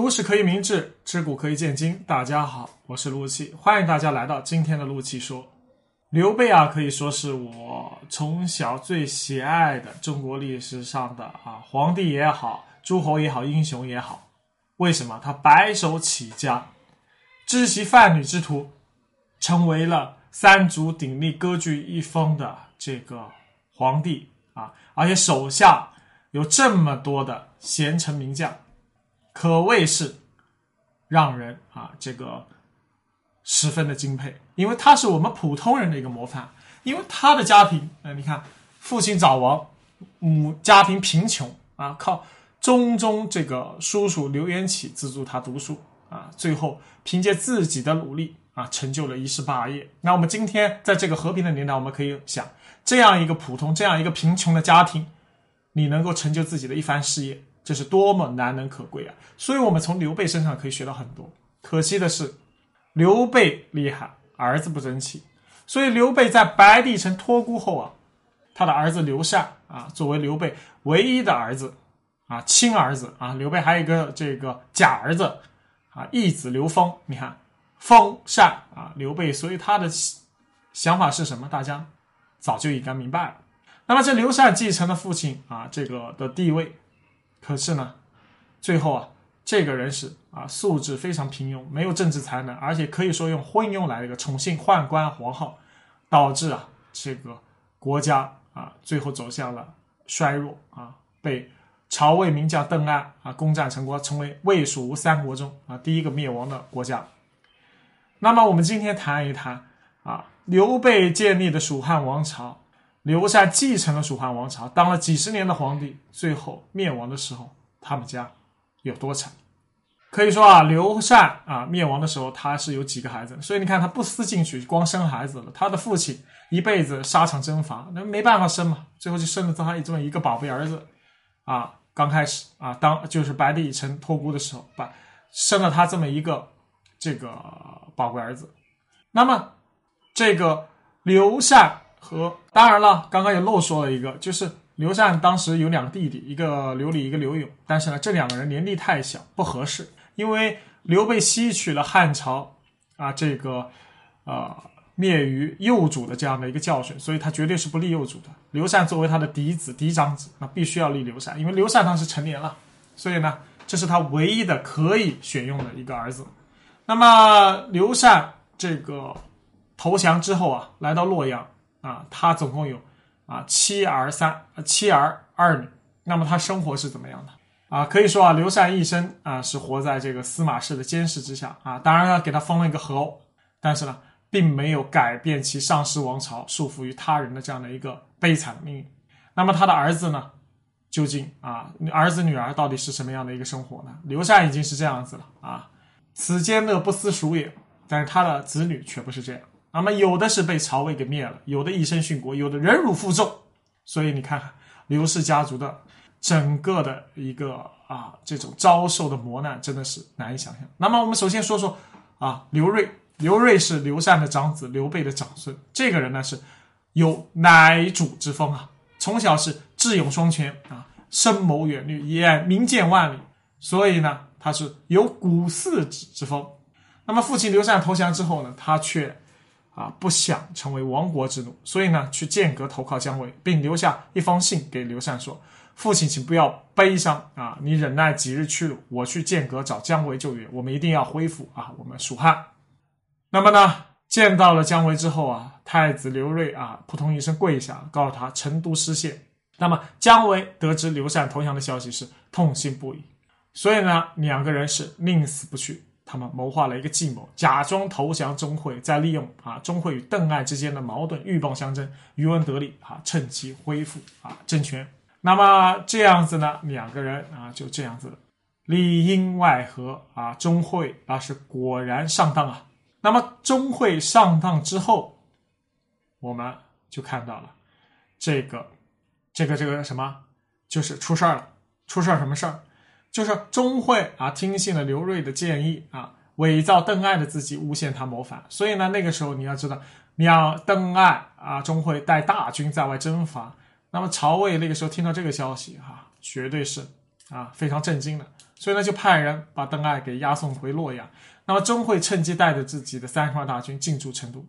读史可以明智，知古可以鉴今。大家好，我是陆气，欢迎大家来到今天的陆气说。刘备啊，可以说是我从小最喜爱的中国历史上的啊皇帝也好，诸侯也好，英雄也好。为什么？他白手起家，知其贩女之徒，成为了三足鼎立、割据一方的这个皇帝啊！而且手下有这么多的贤臣名将。可谓是让人啊，这个十分的敬佩，因为他是我们普通人的一个模范。因为他的家庭，呃，你看，父亲早亡，母家庭贫穷啊，靠中宗这个叔叔刘元起资助他读书啊，最后凭借自己的努力啊，成就了一世霸业。那我们今天在这个和平的年代，我们可以想，这样一个普通、这样一个贫穷的家庭，你能够成就自己的一番事业。这是多么难能可贵啊！所以，我们从刘备身上可以学到很多。可惜的是，刘备厉害，儿子不争气。所以，刘备在白帝城托孤后啊，他的儿子刘禅啊，作为刘备唯一的儿子啊，亲儿子啊，刘备还有一个这个假儿子啊，义子刘封。你看，封禅啊，刘备，所以他的想法是什么？大家早就应该明白了。那么，这刘禅继承了父亲啊这个的地位。可是呢，最后啊，这个人是啊，素质非常平庸，没有政治才能，而且可以说用昏庸来一个宠幸宦官皇后，导致啊，这个国家啊，最后走向了衰弱啊，被曹魏名将邓艾啊攻占成国，成为魏蜀吴三国中啊第一个灭亡的国家。那么我们今天谈一谈啊，刘备建立的蜀汉王朝。刘禅继承了蜀汉王朝，当了几十年的皇帝，最后灭亡的时候，他们家有多惨？可以说啊，刘禅啊灭亡的时候，他是有几个孩子，所以你看他不思进取，光生孩子了。他的父亲一辈子沙场征伐，那没办法生嘛，最后就生了他这么一个宝贝儿子啊。刚开始啊，当就是白帝城托孤的时候，把生了他这么一个这个宝贵儿子。那么这个刘禅。和当然了，刚刚也漏说了一个，就是刘禅当时有两个弟弟，一个刘礼，一个刘勇。但是呢，这两个人年纪太小，不合适。因为刘备吸取了汉朝啊这个呃灭于幼主的这样的一个教训，所以他绝对是不立幼主的。刘禅作为他的嫡子、嫡长子，那必须要立刘禅，因为刘禅当时成年了，所以呢，这是他唯一的可以选用的一个儿子。那么刘禅这个投降之后啊，来到洛阳。啊，他总共有啊七儿三七儿二女，那么他生活是怎么样的啊？可以说啊，刘禅一生啊是活在这个司马氏的监视之下啊。当然了，给他封了一个侯，但是呢，并没有改变其上失王朝、束缚于他人的这样的一个悲惨的命运。那么他的儿子呢，究竟啊儿子女儿到底是什么样的一个生活呢？刘禅已经是这样子了啊，此间乐不思蜀也，但是他的子女却不是这样。那么有的是被曹魏给灭了，有的一生殉国，有的忍辱负重。所以你看看刘氏家族的整个的一个啊这种遭受的磨难，真的是难以想象。那么我们首先说说啊刘瑞，刘瑞是刘禅的长子，刘备的长孙。这个人呢是有乃主之风啊，从小是智勇双全啊，深谋远虑，也明见万里。所以呢他是有古四子之风。那么父亲刘禅投降之后呢，他却。啊，不想成为亡国之奴，所以呢，去剑阁投靠姜维，并留下一封信给刘禅说：“父亲，请不要悲伤啊，你忍耐几日屈辱，我去剑阁找姜维救援，我们一定要恢复啊，我们蜀汉。”那么呢，见到了姜维之后啊，太子刘瑞啊，扑通一声跪下，告诉他成都失陷。那么姜维得知刘禅投降的消息是痛心不已，所以呢，两个人是宁死不屈。他们谋划了一个计谋，假装投降钟会，再利用啊钟会与邓艾之间的矛盾，鹬蚌相争，渔翁得利啊，趁机恢复啊政权。那么这样子呢，两个人啊就这样子里应外合啊，钟会啊是果然上当啊。那么钟会上当之后，我们就看到了这个这个这个什么，就是出事儿了，出事儿什么事儿？就是钟会啊，听信了刘瑞的建议啊，伪造邓艾的自己，诬陷他谋反。所以呢，那个时候你要知道，你要邓艾啊，钟会带大军在外征伐。那么曹魏那个时候听到这个消息哈，绝对是啊非常震惊的。所以呢就派人把邓艾给押送回洛阳。那么钟会趁机带着自己的三十万大军进驻成都。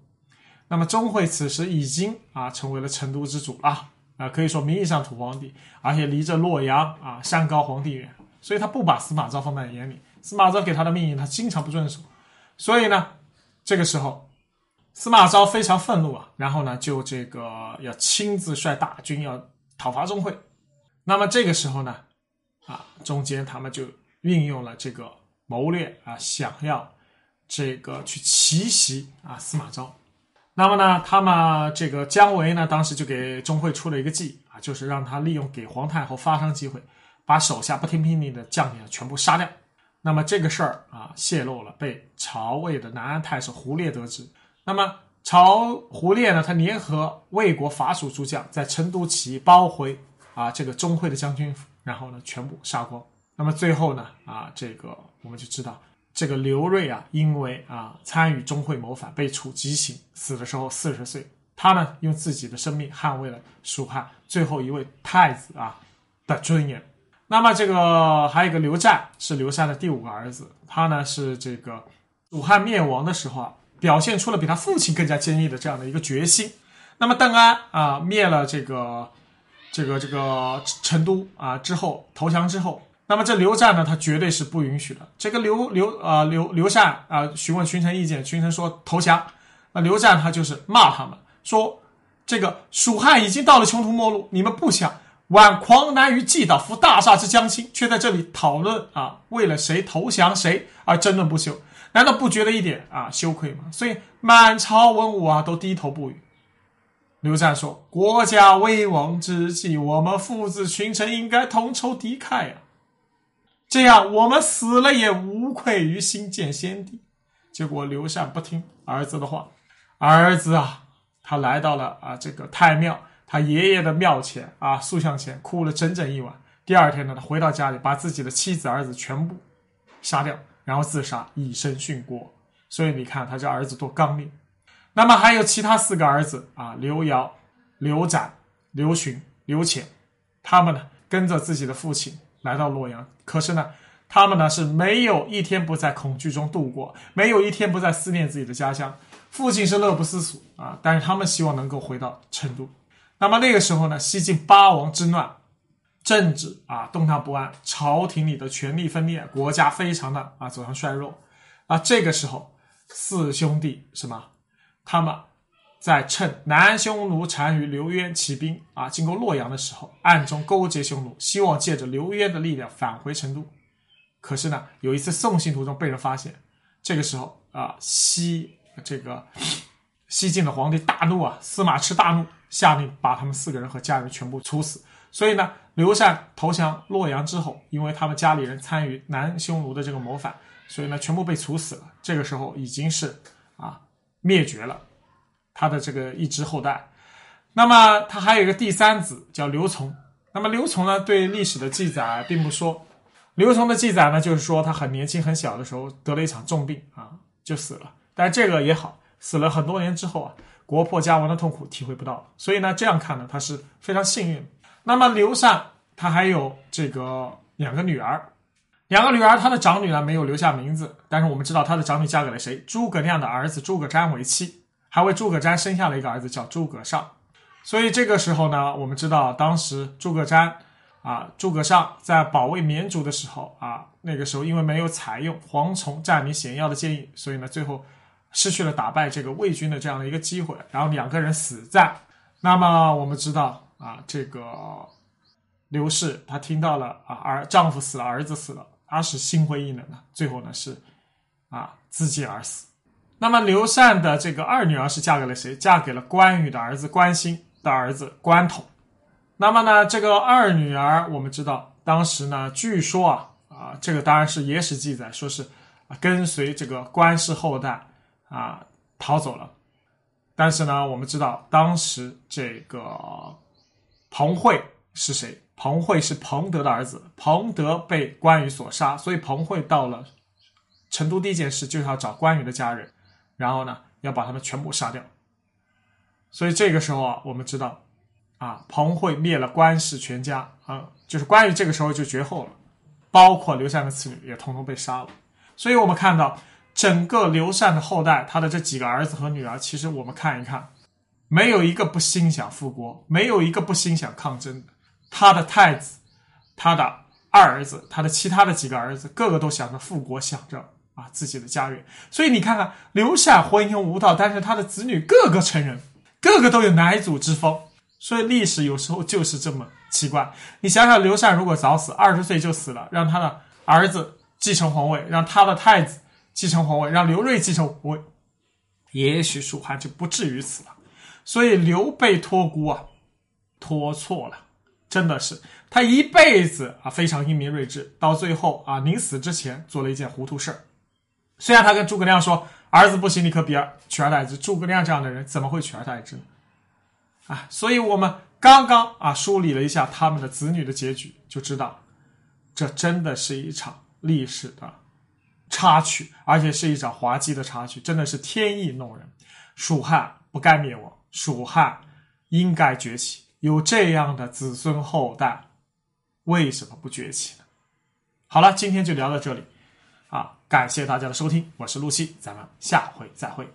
那么钟会此时已经啊成为了成都之主了啊，可以说名义上土皇帝，而且离着洛阳啊山高皇帝远，所以他不把司马昭放在眼里。司马昭给他的命令，他经常不遵守。所以呢，这个时候司马昭非常愤怒啊，然后呢就这个要亲自率大军要讨伐钟会。那么这个时候呢，啊中间他们就运用了这个。谋略啊，想要这个去奇袭啊司马昭，那么呢，他们这个姜维呢，当时就给钟会出了一个计啊，就是让他利用给皇太后发丧机会，把手下不听命令的将领全部杀掉。那么这个事儿啊泄露了，被曹魏的南安太守胡烈得知。那么曹胡烈呢，他联合魏国伐蜀诸将，在成都起义，包围啊这个钟会的将军府，然后呢全部杀光。那么最后呢啊这个。我们就知道，这个刘瑞啊，因为啊参与钟会谋反，被处极刑，死的时候四十岁。他呢，用自己的生命捍卫了蜀汉最后一位太子啊的尊严。那么这个还有一个刘湛，是刘禅的第五个儿子。他呢是这个蜀汉灭亡的时候啊，表现出了比他父亲更加坚毅的这样的一个决心。那么邓安啊灭了这个这个这个成都啊之后投降之后。那么这刘湛呢，他绝对是不允许的。这个刘刘啊刘刘禅啊询问群臣意见，群臣说投降。那刘湛他就是骂他们，说这个蜀汉已经到了穷途末路，你们不想挽狂澜于既倒，扶大厦之将倾，却在这里讨论啊为了谁投降谁而争论不休，难道不觉得一点啊羞愧吗？所以满朝文武啊都低头不语。刘湛说：“国家危亡之际，我们父子群臣应该同仇敌忾呀。”这样，我们死了也无愧于心见先帝。结果刘禅不听儿子的话，儿子啊，他来到了啊这个太庙，他爷爷的庙前啊塑像前哭了整整一晚。第二天呢，他回到家里，把自己的妻子儿子全部杀掉，然后自杀，以身殉国。所以你看他这儿子多刚烈。那么还有其他四个儿子啊，刘尧、刘展、刘询、刘潜，他们呢跟着自己的父亲。来到洛阳，可是呢，他们呢是没有一天不在恐惧中度过，没有一天不在思念自己的家乡。父亲是乐不思蜀啊，但是他们希望能够回到成都。那么那个时候呢，西晋八王之乱，政治啊动荡不安，朝廷里的权力分裂，国家非常的啊走向衰弱。啊，这个时候四兄弟什么？他们。在趁南匈奴单于刘渊起兵啊进攻洛阳的时候，暗中勾结匈奴，希望借着刘渊的力量返回成都。可是呢，有一次送信途中被人发现，这个时候啊，西这个西晋的皇帝大怒啊，司马炽大怒，下令把他们四个人和家人全部处死。所以呢，刘禅投降洛阳之后，因为他们家里人参与南匈奴的这个谋反，所以呢，全部被处死了。这个时候已经是啊灭绝了。他的这个一支后代，那么他还有一个第三子叫刘琮。那么刘琮呢，对历史的记载并不说。刘琮的记载呢，就是说他很年轻很小的时候得了一场重病啊，就死了。但是这个也好，死了很多年之后啊，国破家亡的痛苦体会不到。所以呢，这样看呢，他是非常幸运。那么刘禅他还有这个两个女儿，两个女儿，他的长女呢没有留下名字，但是我们知道他的长女嫁给了谁？诸葛亮的儿子诸葛瞻为妻。还为诸葛瞻生下了一个儿子，叫诸葛尚。所以这个时候呢，我们知道当时诸葛瞻啊，诸葛尚在保卫绵竹的时候啊，那个时候因为没有采用蝗虫占领险要的建议，所以呢，最后失去了打败这个魏军的这样的一个机会，然后两个人死战。那么我们知道啊，这个刘氏她听到了啊，儿丈夫死了，儿子死了，她是心灰意冷的，最后呢是啊自尽而死。那么刘禅的这个二女儿是嫁给了谁？嫁给了关羽的儿子关兴的儿子关统。那么呢，这个二女儿我们知道，当时呢，据说啊啊，这个当然是野史记载，说是跟随这个关氏后代啊逃走了。但是呢，我们知道当时这个彭慧是谁？彭慧是彭德的儿子，彭德被关羽所杀，所以彭慧到了成都第一件事就是要找关羽的家人。然后呢，要把他们全部杀掉。所以这个时候啊，我们知道，啊，彭会灭了关氏全家啊，就是关羽这个时候就绝后了。包括刘禅的子女也统统被杀了。所以我们看到整个刘禅的后代，他的这几个儿子和女儿，其实我们看一看，没有一个不心想复国，没有一个不心想抗争的。他的太子，他的二儿子，他的其他的几个儿子，个个都想着复国，想着啊自己的家园。所以你看看，刘禅昏庸无道，但是他的子女个个成人，个个都有乃祖之风。所以历史有时候就是这么奇怪。你想想，刘禅如果早死，二十岁就死了，让他的儿子继承皇位，让他的太子继承皇位，让刘瑞继承皇位，也许蜀汉就不至于死了。所以刘备托孤啊，托错了，真的是他一辈子啊非常英明睿智，到最后啊临死之前做了一件糊涂事儿。虽然他跟诸葛亮说儿子不行，你可别取而代之。诸葛亮这样的人怎么会取而代之呢？啊，所以我们刚刚啊梳理了一下他们的子女的结局，就知道，这真的是一场历史的插曲，而且是一场滑稽的插曲，真的是天意弄人。蜀汉不该灭亡，蜀汉应该崛起。有这样的子孙后代，为什么不崛起呢？好了，今天就聊到这里，啊，感谢大家的收听，我是陆西，咱们下回再会。